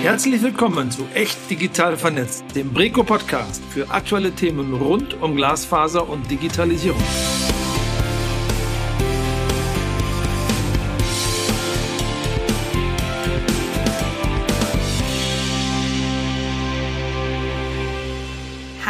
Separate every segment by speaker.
Speaker 1: Herzlich willkommen zu Echt Digital Vernetzt, dem Breco Podcast für aktuelle Themen rund um Glasfaser und Digitalisierung.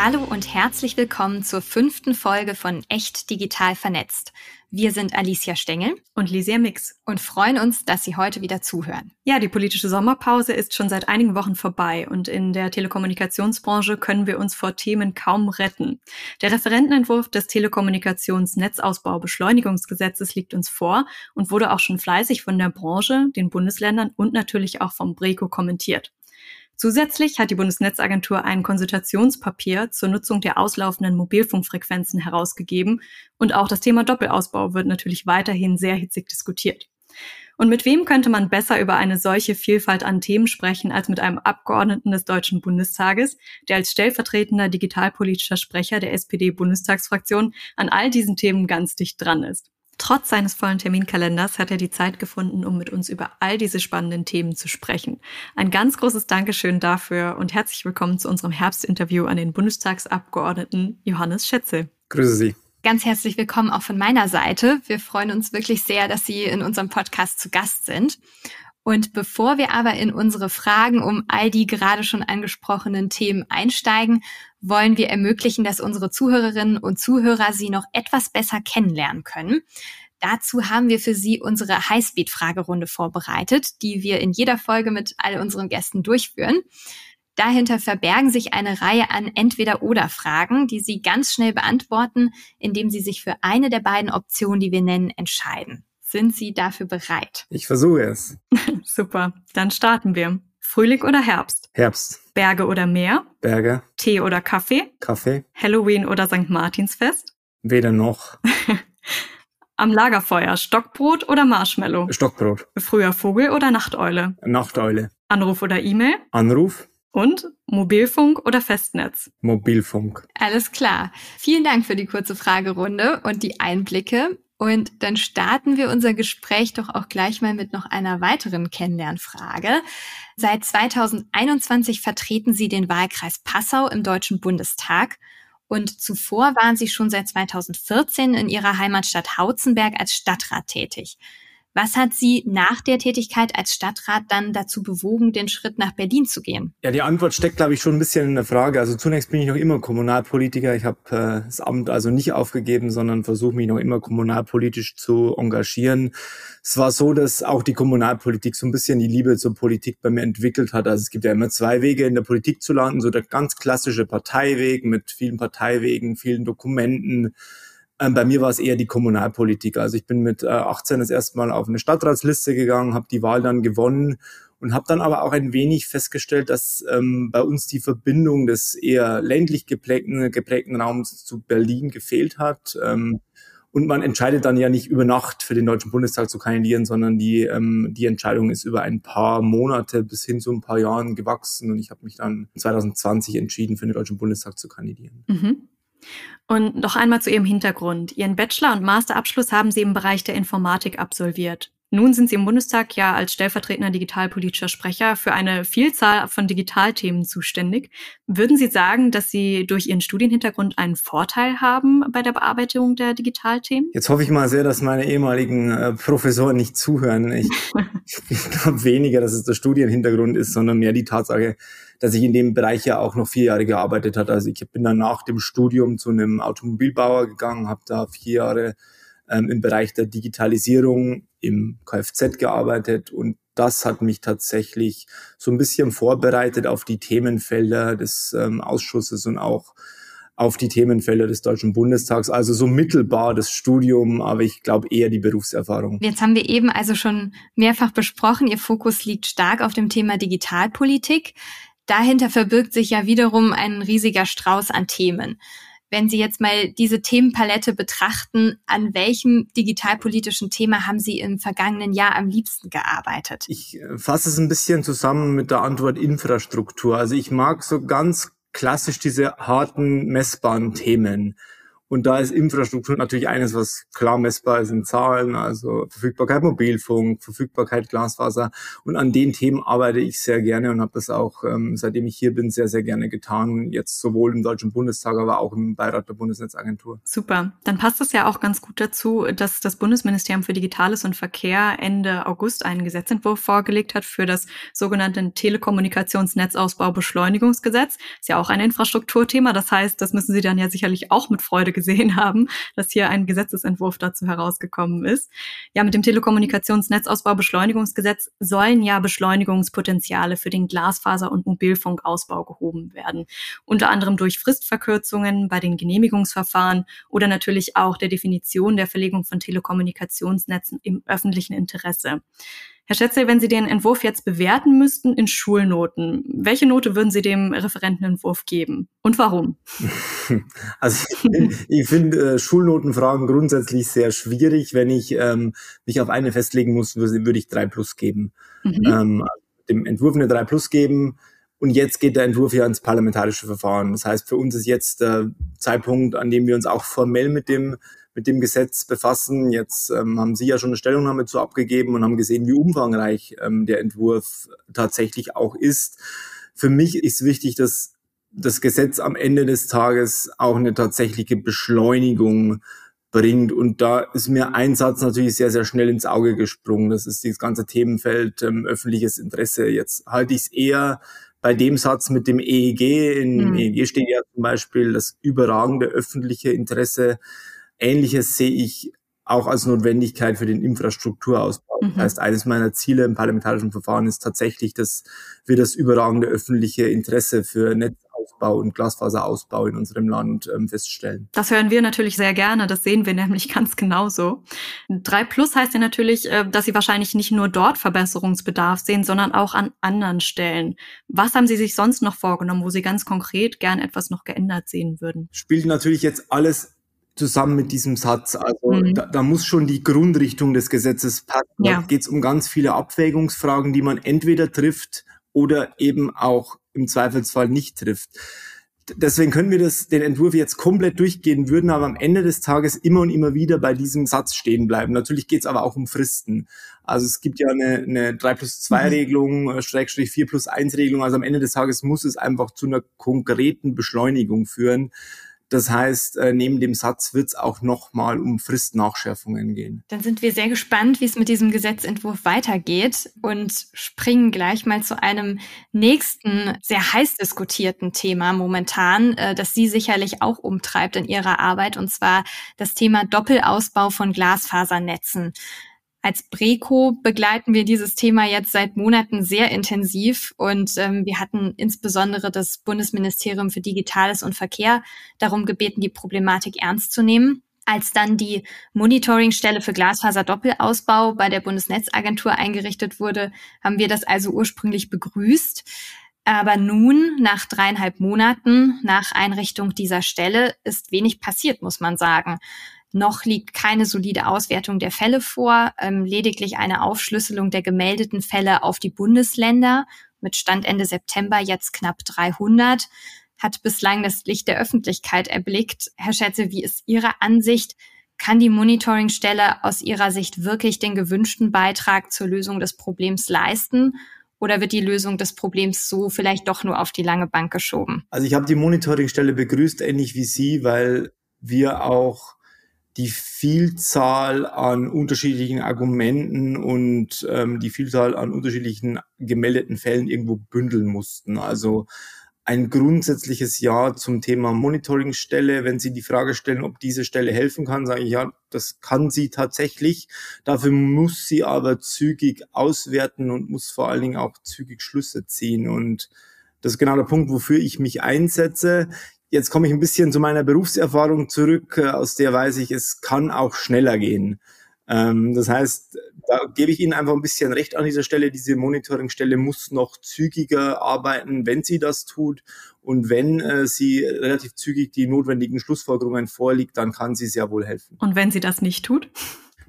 Speaker 2: Hallo und herzlich willkommen zur fünften Folge von Echt Digital Vernetzt. Wir sind Alicia Stengel
Speaker 3: und Lysia Mix
Speaker 2: und freuen uns, dass Sie heute wieder zuhören.
Speaker 3: Ja, die politische Sommerpause ist schon seit einigen Wochen vorbei und in der Telekommunikationsbranche können wir uns vor Themen kaum retten. Der Referentenentwurf des Telekommunikationsnetzausbaubeschleunigungsgesetzes liegt uns vor und wurde auch schon fleißig von der Branche, den Bundesländern und natürlich auch vom BRECO kommentiert. Zusätzlich hat die Bundesnetzagentur ein Konsultationspapier zur Nutzung der auslaufenden Mobilfunkfrequenzen herausgegeben und auch das Thema Doppelausbau wird natürlich weiterhin sehr hitzig diskutiert. Und mit wem könnte man besser über eine solche Vielfalt an Themen sprechen als mit einem Abgeordneten des Deutschen Bundestages, der als stellvertretender digitalpolitischer Sprecher der SPD-Bundestagsfraktion an all diesen Themen ganz dicht dran ist. Trotz seines vollen Terminkalenders hat er die Zeit gefunden, um mit uns über all diese spannenden Themen zu sprechen. Ein ganz großes Dankeschön dafür und herzlich willkommen zu unserem Herbstinterview an den Bundestagsabgeordneten Johannes Schätze.
Speaker 4: Grüße Sie.
Speaker 2: Ganz herzlich willkommen auch von meiner Seite. Wir freuen uns wirklich sehr, dass Sie in unserem Podcast zu Gast sind. Und bevor wir aber in unsere Fragen um all die gerade schon angesprochenen Themen einsteigen, wollen wir ermöglichen, dass unsere Zuhörerinnen und Zuhörer Sie noch etwas besser kennenlernen können. Dazu haben wir für Sie unsere Highspeed-Fragerunde vorbereitet, die wir in jeder Folge mit all unseren Gästen durchführen. Dahinter verbergen sich eine Reihe an Entweder-Oder-Fragen, die Sie ganz schnell beantworten, indem Sie sich für eine der beiden Optionen, die wir nennen, entscheiden. Sind Sie dafür bereit?
Speaker 4: Ich versuche es.
Speaker 3: Super, dann starten wir. Frühling oder Herbst?
Speaker 4: Herbst.
Speaker 3: Berge oder Meer?
Speaker 4: Berge.
Speaker 3: Tee oder Kaffee?
Speaker 4: Kaffee.
Speaker 3: Halloween oder St. Martinsfest?
Speaker 4: Weder noch.
Speaker 3: Am Lagerfeuer Stockbrot oder Marshmallow?
Speaker 4: Stockbrot.
Speaker 3: Früher Vogel oder Nachteule?
Speaker 4: Nachteule.
Speaker 3: Anruf oder E-Mail?
Speaker 4: Anruf.
Speaker 3: Und Mobilfunk oder Festnetz?
Speaker 4: Mobilfunk.
Speaker 2: Alles klar. Vielen Dank für die kurze Fragerunde und die Einblicke. Und dann starten wir unser Gespräch doch auch gleich mal mit noch einer weiteren Kennenlernfrage. Seit 2021 vertreten Sie den Wahlkreis Passau im Deutschen Bundestag. Und zuvor waren Sie schon seit 2014 in Ihrer Heimatstadt Hautzenberg als Stadtrat tätig. Was hat Sie nach der Tätigkeit als Stadtrat dann dazu bewogen, den Schritt nach Berlin zu gehen?
Speaker 4: Ja, die Antwort steckt, glaube ich, schon ein bisschen in der Frage. Also zunächst bin ich noch immer Kommunalpolitiker. Ich habe äh, das Amt also nicht aufgegeben, sondern versuche mich noch immer kommunalpolitisch zu engagieren. Es war so, dass auch die Kommunalpolitik so ein bisschen die Liebe zur Politik bei mir entwickelt hat. Also es gibt ja immer zwei Wege in der Politik zu landen. So der ganz klassische Parteiweg mit vielen Parteiwegen, vielen Dokumenten, ähm, bei mir war es eher die Kommunalpolitik. Also ich bin mit äh, 18 das erste Mal auf eine Stadtratsliste gegangen, habe die Wahl dann gewonnen und habe dann aber auch ein wenig festgestellt, dass ähm, bei uns die Verbindung des eher ländlich geprägten, geprägten Raums zu Berlin gefehlt hat. Ähm, und man entscheidet dann ja nicht über Nacht für den Deutschen Bundestag zu kandidieren, sondern die, ähm, die Entscheidung ist über ein paar Monate bis hin zu ein paar Jahren gewachsen. Und ich habe mich dann 2020 entschieden, für den Deutschen Bundestag zu kandidieren.
Speaker 3: Mhm. Und noch einmal zu Ihrem Hintergrund. Ihren Bachelor- und Masterabschluss haben Sie im Bereich der Informatik absolviert. Nun sind Sie im Bundestag ja als stellvertretender digitalpolitischer Sprecher für eine Vielzahl von Digitalthemen zuständig. Würden Sie sagen, dass Sie durch Ihren Studienhintergrund einen Vorteil haben bei der Bearbeitung der Digitalthemen?
Speaker 4: Jetzt hoffe ich mal sehr, dass meine ehemaligen äh, Professoren nicht zuhören. Ich, ich glaube weniger, dass es der Studienhintergrund ist, sondern mehr die Tatsache, dass ich in dem Bereich ja auch noch vier Jahre gearbeitet hat. Also ich bin dann nach dem Studium zu einem Automobilbauer gegangen, habe da vier Jahre ähm, im Bereich der Digitalisierung im Kfz gearbeitet und das hat mich tatsächlich so ein bisschen vorbereitet auf die Themenfelder des ähm, Ausschusses und auch auf die Themenfelder des Deutschen Bundestags. Also so mittelbar das Studium, aber ich glaube eher die Berufserfahrung.
Speaker 2: Jetzt haben wir eben also schon mehrfach besprochen, Ihr Fokus liegt stark auf dem Thema Digitalpolitik. Dahinter verbirgt sich ja wiederum ein riesiger Strauß an Themen wenn Sie jetzt mal diese Themenpalette betrachten, an welchem digitalpolitischen Thema haben Sie im vergangenen Jahr am liebsten gearbeitet?
Speaker 4: Ich äh, fasse es ein bisschen zusammen mit der Antwort Infrastruktur. Also ich mag so ganz klassisch diese harten, messbaren Themen. Und da ist Infrastruktur natürlich eines, was klar messbar ist in Zahlen, also Verfügbarkeit Mobilfunk, Verfügbarkeit Glasfaser. Und an den Themen arbeite ich sehr gerne und habe das auch, ähm, seitdem ich hier bin, sehr, sehr gerne getan. Jetzt sowohl im Deutschen Bundestag, aber auch im Beirat der Bundesnetzagentur.
Speaker 3: Super. Dann passt es ja auch ganz gut dazu, dass das Bundesministerium für Digitales und Verkehr Ende August einen Gesetzentwurf vorgelegt hat für das sogenannte Telekommunikationsnetzausbaubeschleunigungsgesetz. Ist ja auch ein Infrastrukturthema. Das heißt, das müssen Sie dann ja sicherlich auch mit Freude gesehen haben, dass hier ein Gesetzesentwurf dazu herausgekommen ist. Ja, mit dem Telekommunikationsnetzausbaubeschleunigungsgesetz sollen ja Beschleunigungspotenziale für den Glasfaser- und Mobilfunkausbau gehoben werden. Unter anderem durch Fristverkürzungen bei den Genehmigungsverfahren oder natürlich auch der Definition der Verlegung von Telekommunikationsnetzen im öffentlichen Interesse. Herr Schätzel, wenn Sie den Entwurf jetzt bewerten müssten in Schulnoten, welche Note würden Sie dem Referentenentwurf geben und warum?
Speaker 4: Also ich finde äh, Schulnotenfragen grundsätzlich sehr schwierig. Wenn ich ähm, mich auf eine festlegen muss, würde ich drei plus geben. Mhm. Ähm, dem Entwurf eine drei plus geben. Und jetzt geht der Entwurf ja ins parlamentarische Verfahren. Das heißt, für uns ist jetzt der Zeitpunkt, an dem wir uns auch formell mit dem mit dem Gesetz befassen. Jetzt ähm, haben Sie ja schon eine Stellungnahme zu abgegeben und haben gesehen, wie umfangreich ähm, der Entwurf tatsächlich auch ist. Für mich ist wichtig, dass das Gesetz am Ende des Tages auch eine tatsächliche Beschleunigung bringt. Und da ist mir ein Satz natürlich sehr, sehr schnell ins Auge gesprungen. Das ist das ganze Themenfeld ähm, öffentliches Interesse. Jetzt halte ich es eher bei dem Satz mit dem EEG. In mhm. EEG steht ja zum Beispiel das überragende öffentliche Interesse Ähnliches sehe ich auch als Notwendigkeit für den Infrastrukturausbau. Mhm. Das heißt, eines meiner Ziele im parlamentarischen Verfahren ist tatsächlich, dass wir das überragende öffentliche Interesse für Netzausbau und Glasfaserausbau in unserem Land ähm, feststellen.
Speaker 3: Das hören wir natürlich sehr gerne. Das sehen wir nämlich ganz genauso. 3 Plus heißt ja natürlich, äh, dass Sie wahrscheinlich nicht nur dort Verbesserungsbedarf sehen, sondern auch an anderen Stellen. Was haben Sie sich sonst noch vorgenommen, wo Sie ganz konkret gern etwas noch geändert sehen würden?
Speaker 4: Spielt natürlich jetzt alles zusammen mit diesem Satz. Also mhm. da, da, muss schon die Grundrichtung des Gesetzes passen. Ja. Da geht es um ganz viele Abwägungsfragen, die man entweder trifft oder eben auch im Zweifelsfall nicht trifft. Deswegen können wir das, den Entwurf jetzt komplett durchgehen, würden aber am Ende des Tages immer und immer wieder bei diesem Satz stehen bleiben. Natürlich geht es aber auch um Fristen. Also es gibt ja eine, eine 3 plus 2 mhm. Regelung, äh, Schrägstrich 4 plus 1 Regelung. Also am Ende des Tages muss es einfach zu einer konkreten Beschleunigung führen. Das heißt, äh, neben dem Satz wird es auch nochmal um Fristnachschärfungen gehen.
Speaker 2: Dann sind wir sehr gespannt, wie es mit diesem Gesetzentwurf weitergeht und springen gleich mal zu einem nächsten sehr heiß diskutierten Thema momentan, äh, das Sie sicherlich auch umtreibt in Ihrer Arbeit, und zwar das Thema Doppelausbau von Glasfasernetzen. Als Breco begleiten wir dieses Thema jetzt seit Monaten sehr intensiv und ähm, wir hatten insbesondere das Bundesministerium für Digitales und Verkehr darum gebeten, die Problematik ernst zu nehmen. Als dann die Monitoringstelle für Glasfaser-Doppelausbau bei der Bundesnetzagentur eingerichtet wurde, haben wir das also ursprünglich begrüßt. Aber nun, nach dreieinhalb Monaten nach Einrichtung dieser Stelle, ist wenig passiert, muss man sagen. Noch liegt keine solide Auswertung der Fälle vor, ähm, lediglich eine Aufschlüsselung der gemeldeten Fälle auf die Bundesländer mit Stand Ende September jetzt knapp 300 hat bislang das Licht der Öffentlichkeit erblickt. Herr Schätze, wie ist Ihre Ansicht? Kann die Monitoringstelle aus Ihrer Sicht wirklich den gewünschten Beitrag zur Lösung des Problems leisten? Oder wird die Lösung des Problems so vielleicht doch nur auf die lange Bank geschoben?
Speaker 4: Also ich habe die Monitoringstelle begrüßt, ähnlich wie Sie, weil wir auch die Vielzahl an unterschiedlichen Argumenten und ähm, die Vielzahl an unterschiedlichen gemeldeten Fällen irgendwo bündeln mussten. Also ein grundsätzliches Ja zum Thema Monitoringstelle. Wenn Sie die Frage stellen, ob diese Stelle helfen kann, sage ich ja, das kann sie tatsächlich. Dafür muss sie aber zügig auswerten und muss vor allen Dingen auch zügig Schlüsse ziehen. Und das ist genau der Punkt, wofür ich mich einsetze. Jetzt komme ich ein bisschen zu meiner Berufserfahrung zurück, äh, aus der weiß ich, es kann auch schneller gehen. Ähm, das heißt, da gebe ich Ihnen einfach ein bisschen recht an dieser Stelle. Diese Monitoringstelle muss noch zügiger arbeiten, wenn sie das tut. Und wenn äh, sie relativ zügig die notwendigen Schlussfolgerungen vorliegt, dann kann sie sehr wohl helfen.
Speaker 3: Und wenn sie das nicht tut?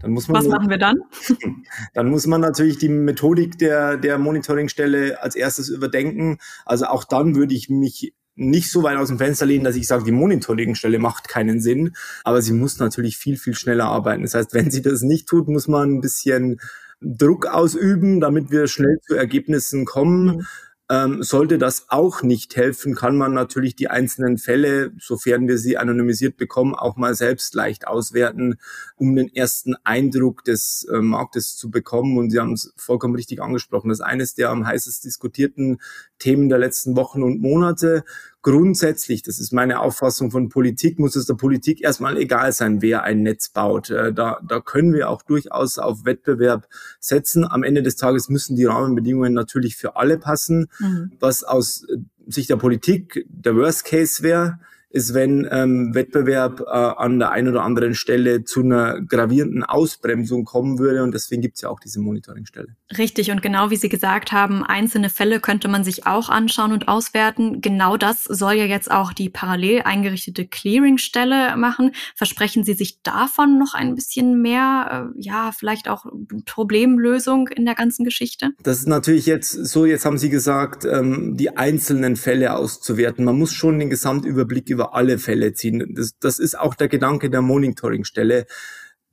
Speaker 4: Dann muss man
Speaker 3: Was machen wir dann?
Speaker 4: Dann muss man natürlich die Methodik der, der Monitoringstelle als erstes überdenken. Also auch dann würde ich mich nicht so weit aus dem Fenster lehnen, dass ich sage, die Monitoringstelle macht keinen Sinn, aber sie muss natürlich viel, viel schneller arbeiten. Das heißt, wenn sie das nicht tut, muss man ein bisschen Druck ausüben, damit wir schnell zu Ergebnissen kommen. Mhm. Ähm, sollte das auch nicht helfen, kann man natürlich die einzelnen Fälle, sofern wir sie anonymisiert bekommen, auch mal selbst leicht auswerten, um den ersten Eindruck des äh, Marktes zu bekommen. Und Sie haben es vollkommen richtig angesprochen. Das ist eines der am heißest diskutierten Themen der letzten Wochen und Monate grundsätzlich, das ist meine Auffassung von Politik, muss es der Politik erstmal egal sein, wer ein Netz baut. Äh, da, da können wir auch durchaus auf Wettbewerb setzen. Am Ende des Tages müssen die Rahmenbedingungen natürlich für alle passen. Mhm. Was aus Sicht der Politik der Worst Case wäre, ist, wenn ähm, Wettbewerb äh, an der einen oder anderen Stelle zu einer gravierenden Ausbremsung kommen würde. Und deswegen gibt es ja auch diese Monitoringstelle.
Speaker 3: Richtig. Und genau wie Sie gesagt haben, einzelne Fälle könnte man sich auch anschauen und auswerten. Genau das soll ja jetzt auch die parallel eingerichtete Clearingstelle machen. Versprechen Sie sich davon noch ein bisschen mehr, äh, ja, vielleicht auch Problemlösung in der ganzen Geschichte?
Speaker 4: Das ist natürlich jetzt so, jetzt haben Sie gesagt, ähm, die einzelnen Fälle auszuwerten. Man muss schon den Gesamtüberblick über alle Fälle ziehen. Das, das ist auch der Gedanke der Monitoringstelle.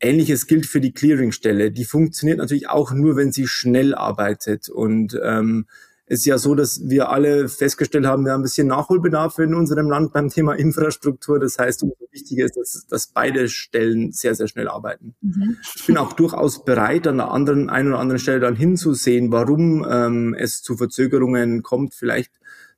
Speaker 4: Ähnliches gilt für die Clearingstelle. Die funktioniert natürlich auch nur, wenn sie schnell arbeitet. Und ähm, es ist ja so, dass wir alle festgestellt haben, wir haben ein bisschen Nachholbedarf in unserem Land beim Thema Infrastruktur. Das heißt, umso wichtiger ist, dass, dass beide Stellen sehr, sehr schnell arbeiten. Mhm. Ich bin auch durchaus bereit, an der anderen, einen oder anderen Stelle dann hinzusehen, warum ähm, es zu Verzögerungen kommt. Vielleicht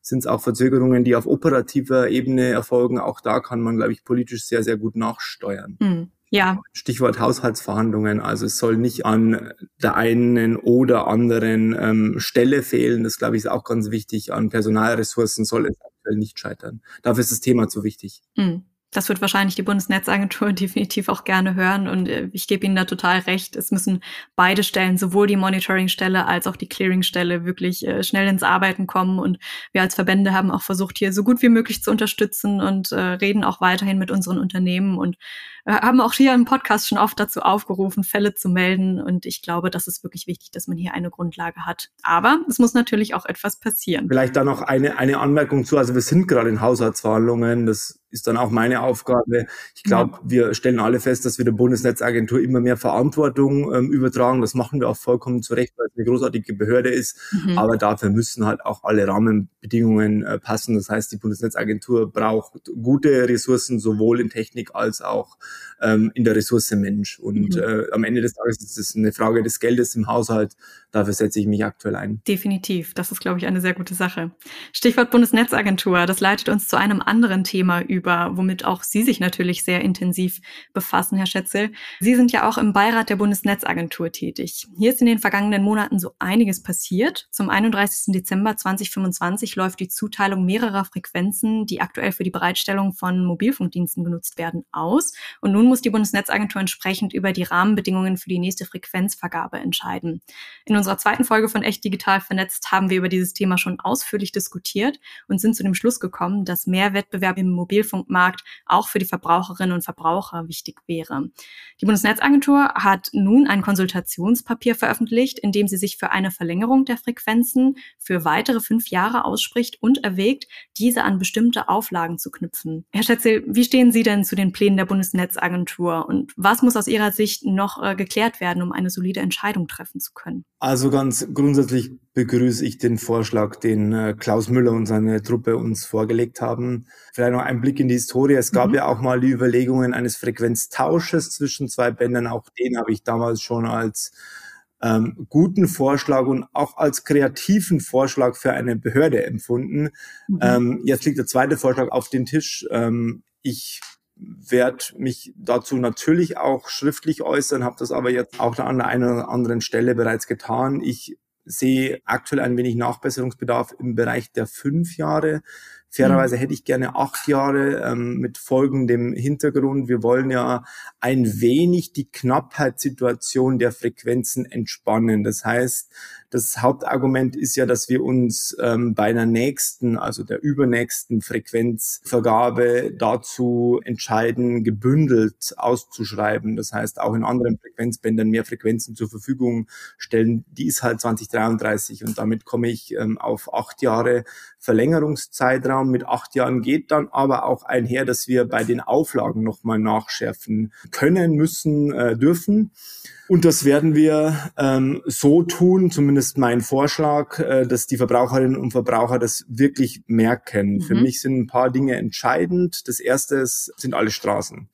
Speaker 4: sind es auch Verzögerungen, die auf operativer Ebene erfolgen. Auch da kann man, glaube ich, politisch sehr, sehr gut nachsteuern. Mhm.
Speaker 3: Ja.
Speaker 4: Stichwort Haushaltsverhandlungen. Also es soll nicht an der einen oder anderen ähm, Stelle fehlen. Das, glaube ich, ist auch ganz wichtig. An Personalressourcen soll es aktuell nicht scheitern. Dafür ist das Thema zu wichtig.
Speaker 3: Mhm das wird wahrscheinlich die Bundesnetzagentur definitiv auch gerne hören und äh, ich gebe Ihnen da total recht. Es müssen beide Stellen, sowohl die Monitoringstelle als auch die Clearingstelle, wirklich äh, schnell ins Arbeiten kommen und wir als Verbände haben auch versucht, hier so gut wie möglich zu unterstützen und äh, reden auch weiterhin mit unseren Unternehmen und haben auch hier im Podcast schon oft dazu aufgerufen, Fälle zu melden und ich glaube, das ist wirklich wichtig, dass man hier eine Grundlage hat. Aber es muss natürlich auch etwas passieren.
Speaker 4: Vielleicht da noch eine, eine Anmerkung zu. Also wir sind gerade in Haushaltsverhandlungen. Das ist dann auch meine Aufgabe. Ich glaube, ja. wir stellen alle fest, dass wir der Bundesnetzagentur immer mehr Verantwortung ähm, übertragen. Das machen wir auch vollkommen zu Recht, weil es eine großartige Behörde ist. Mhm. Aber dafür müssen halt auch alle Rahmenbedingungen äh, passen. Das heißt, die Bundesnetzagentur braucht gute Ressourcen, sowohl in Technik als auch ähm, in der Ressource Mensch. Und mhm. äh, am Ende des Tages ist es eine Frage des Geldes im Haushalt. Dafür setze ich mich aktuell ein.
Speaker 3: Definitiv. Das ist, glaube ich, eine sehr gute Sache. Stichwort Bundesnetzagentur. Das leitet uns zu einem anderen Thema über, womit auch Sie sich natürlich sehr intensiv befassen, Herr Schätzel. Sie sind ja auch im Beirat der Bundesnetzagentur tätig. Hier ist in den vergangenen Monaten so einiges passiert. Zum 31. Dezember 2025 läuft die Zuteilung mehrerer Frequenzen, die aktuell für die Bereitstellung von Mobilfunkdiensten genutzt werden, aus. Und nun muss die Bundesnetzagentur entsprechend über die Rahmenbedingungen für die nächste Frequenzvergabe entscheiden. In unserer zweiten Folge von Echt Digital Vernetzt haben wir über dieses Thema schon ausführlich diskutiert und sind zu dem Schluss gekommen, dass mehr Wettbewerb im Mobilfunkmarkt auch für die Verbraucherinnen und Verbraucher wichtig wäre. Die Bundesnetzagentur hat nun ein Konsultationspapier veröffentlicht, in dem sie sich für eine Verlängerung der Frequenzen für weitere fünf Jahre ausspricht und erwägt, diese an bestimmte Auflagen zu knüpfen. Herr Schätzel, wie stehen Sie denn zu den Plänen der Bundesnetzagentur und was muss aus Ihrer Sicht noch äh, geklärt werden, um eine solide Entscheidung treffen zu können?
Speaker 4: Also ganz grundsätzlich begrüße ich den Vorschlag, den äh, Klaus Müller und seine Truppe uns vorgelegt haben. Vielleicht noch ein Blick in die Historie. Es gab mhm. ja auch mal die Überlegungen eines Frequenztausches zwischen zwei Bändern. Auch den habe ich damals schon als ähm, guten Vorschlag und auch als kreativen Vorschlag für eine Behörde empfunden. Mhm. Ähm, jetzt liegt der zweite Vorschlag auf dem Tisch. Ähm, ich werde mich dazu natürlich auch schriftlich äußern, habe das aber jetzt auch an der einen oder anderen Stelle bereits getan. Ich sehe aktuell ein wenig Nachbesserungsbedarf im Bereich der fünf Jahre. Fairerweise mhm. hätte ich gerne acht Jahre ähm, mit folgendem Hintergrund. Wir wollen ja ein wenig die Knappheitssituation der Frequenzen entspannen. Das heißt, Das Hauptargument ist ja, dass wir uns ähm, bei einer nächsten, also der übernächsten Frequenzvergabe dazu entscheiden, gebündelt auszuschreiben. Das heißt, auch in anderen Frequenzbändern mehr Frequenzen zur Verfügung stellen. Die ist halt 2033 und damit komme ich ähm, auf acht Jahre Verlängerungszeitraum. Mit acht Jahren geht dann aber auch einher, dass wir bei den Auflagen nochmal nachschärfen können, müssen, äh, dürfen. Und das werden wir ähm, so tun, zumindest mein Vorschlag, äh, dass die Verbraucherinnen und Verbraucher das wirklich merken. Mhm. Für mich sind ein paar Dinge entscheidend. Das erste ist, sind alle Straßen.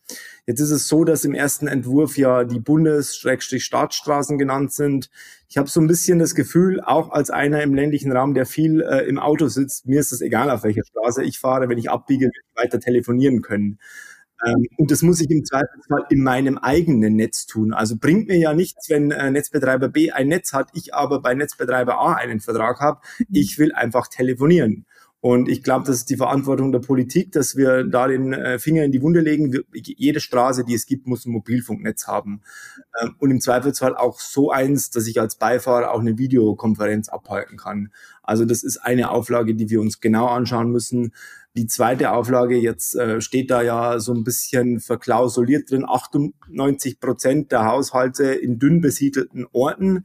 Speaker 4: Jetzt ist es so, dass im ersten Entwurf ja die Bundes-Staatsstraßen genannt sind. Ich habe so ein bisschen das Gefühl, auch als einer im ländlichen Raum, der viel äh, im Auto sitzt, mir ist es egal, auf welcher Straße ich fahre, wenn ich abbiege, weiter telefonieren können. Ähm, und das muss ich im Zweifelsfall in meinem eigenen Netz tun. Also bringt mir ja nichts, wenn äh, Netzbetreiber B ein Netz hat, ich aber bei Netzbetreiber A einen Vertrag habe. Ich will einfach telefonieren. Und ich glaube, das ist die Verantwortung der Politik, dass wir da den äh, Finger in die Wunde legen. Jede Straße, die es gibt, muss ein Mobilfunknetz haben. Ähm, und im Zweifelsfall auch so eins, dass ich als Beifahrer auch eine Videokonferenz abhalten kann. Also das ist eine Auflage, die wir uns genau anschauen müssen. Die zweite Auflage, jetzt äh, steht da ja so ein bisschen verklausuliert drin, 98 Prozent der Haushalte in dünn besiedelten Orten.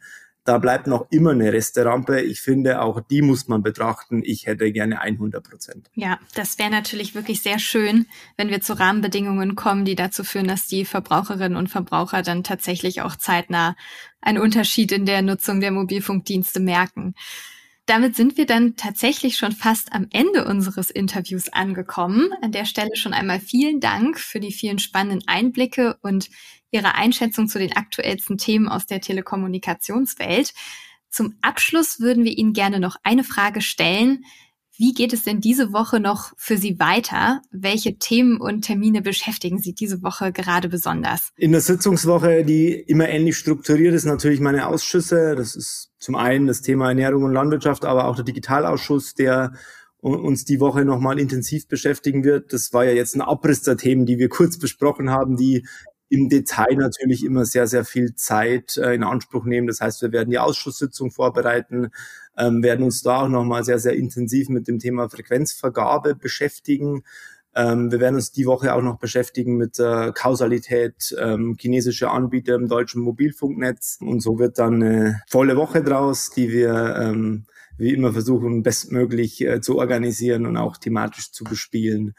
Speaker 4: Da bleibt noch immer eine Resterampe. Ich finde, auch die muss man betrachten. Ich hätte gerne 100 Prozent.
Speaker 2: Ja, das wäre natürlich wirklich sehr schön, wenn wir zu Rahmenbedingungen kommen, die dazu führen, dass die Verbraucherinnen und Verbraucher dann tatsächlich auch zeitnah einen Unterschied in der Nutzung der Mobilfunkdienste merken. Damit sind wir dann tatsächlich schon fast am Ende unseres Interviews angekommen. An der Stelle schon einmal vielen Dank für die vielen spannenden Einblicke und Ihre Einschätzung zu den aktuellsten Themen aus der Telekommunikationswelt. Zum Abschluss würden wir Ihnen gerne noch eine Frage stellen. Wie geht es denn diese Woche noch für Sie weiter? Welche Themen und Termine beschäftigen Sie diese Woche gerade besonders?
Speaker 4: In der Sitzungswoche, die immer ähnlich strukturiert ist, natürlich meine Ausschüsse. Das ist zum einen das Thema Ernährung und Landwirtschaft, aber auch der Digitalausschuss, der uns die Woche nochmal intensiv beschäftigen wird. Das war ja jetzt ein Abriss der Themen, die wir kurz besprochen haben, die im Detail natürlich immer sehr, sehr viel Zeit äh, in Anspruch nehmen. Das heißt, wir werden die Ausschusssitzung vorbereiten, ähm, werden uns da auch nochmal sehr, sehr intensiv mit dem Thema Frequenzvergabe beschäftigen. Ähm, wir werden uns die Woche auch noch beschäftigen mit der Kausalität ähm, chinesischer Anbieter im deutschen Mobilfunknetz. Und so wird dann eine volle Woche draus, die wir ähm, wie immer versuchen, bestmöglich äh, zu organisieren und auch thematisch zu bespielen.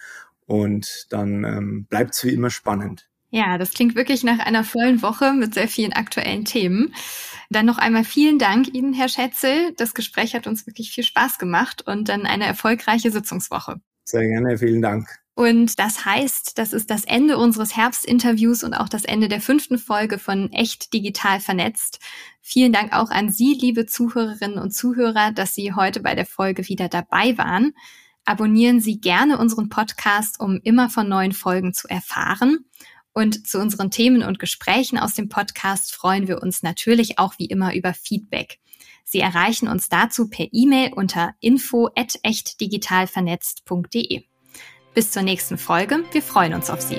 Speaker 4: Und dann ähm, bleibt es wie immer spannend.
Speaker 2: Ja, das klingt wirklich nach einer vollen Woche mit sehr vielen aktuellen Themen. Dann noch einmal vielen Dank Ihnen, Herr Schätzel. Das Gespräch hat uns wirklich viel Spaß gemacht und dann eine erfolgreiche Sitzungswoche.
Speaker 4: Sehr gerne, vielen Dank.
Speaker 2: Und das heißt, das ist das Ende unseres Herbstinterviews und auch das Ende der fünften Folge von Echt Digital Vernetzt. Vielen Dank auch an Sie, liebe Zuhörerinnen und Zuhörer, dass Sie heute bei der Folge wieder dabei waren. Abonnieren Sie gerne unseren Podcast, um immer von neuen Folgen zu erfahren. Und zu unseren Themen und Gesprächen aus dem Podcast freuen wir uns natürlich auch wie immer über Feedback. Sie erreichen uns dazu per E-Mail unter info@echtdigitalvernetzt.de. Bis zur nächsten Folge. Wir freuen uns auf Sie.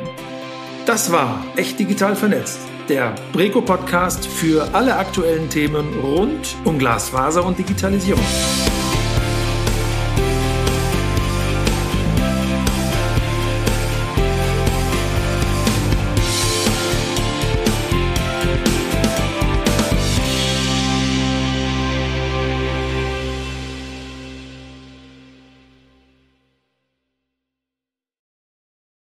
Speaker 1: Das war Echt Digital Vernetzt, der Breco Podcast für alle aktuellen Themen rund um Glasfaser und Digitalisierung.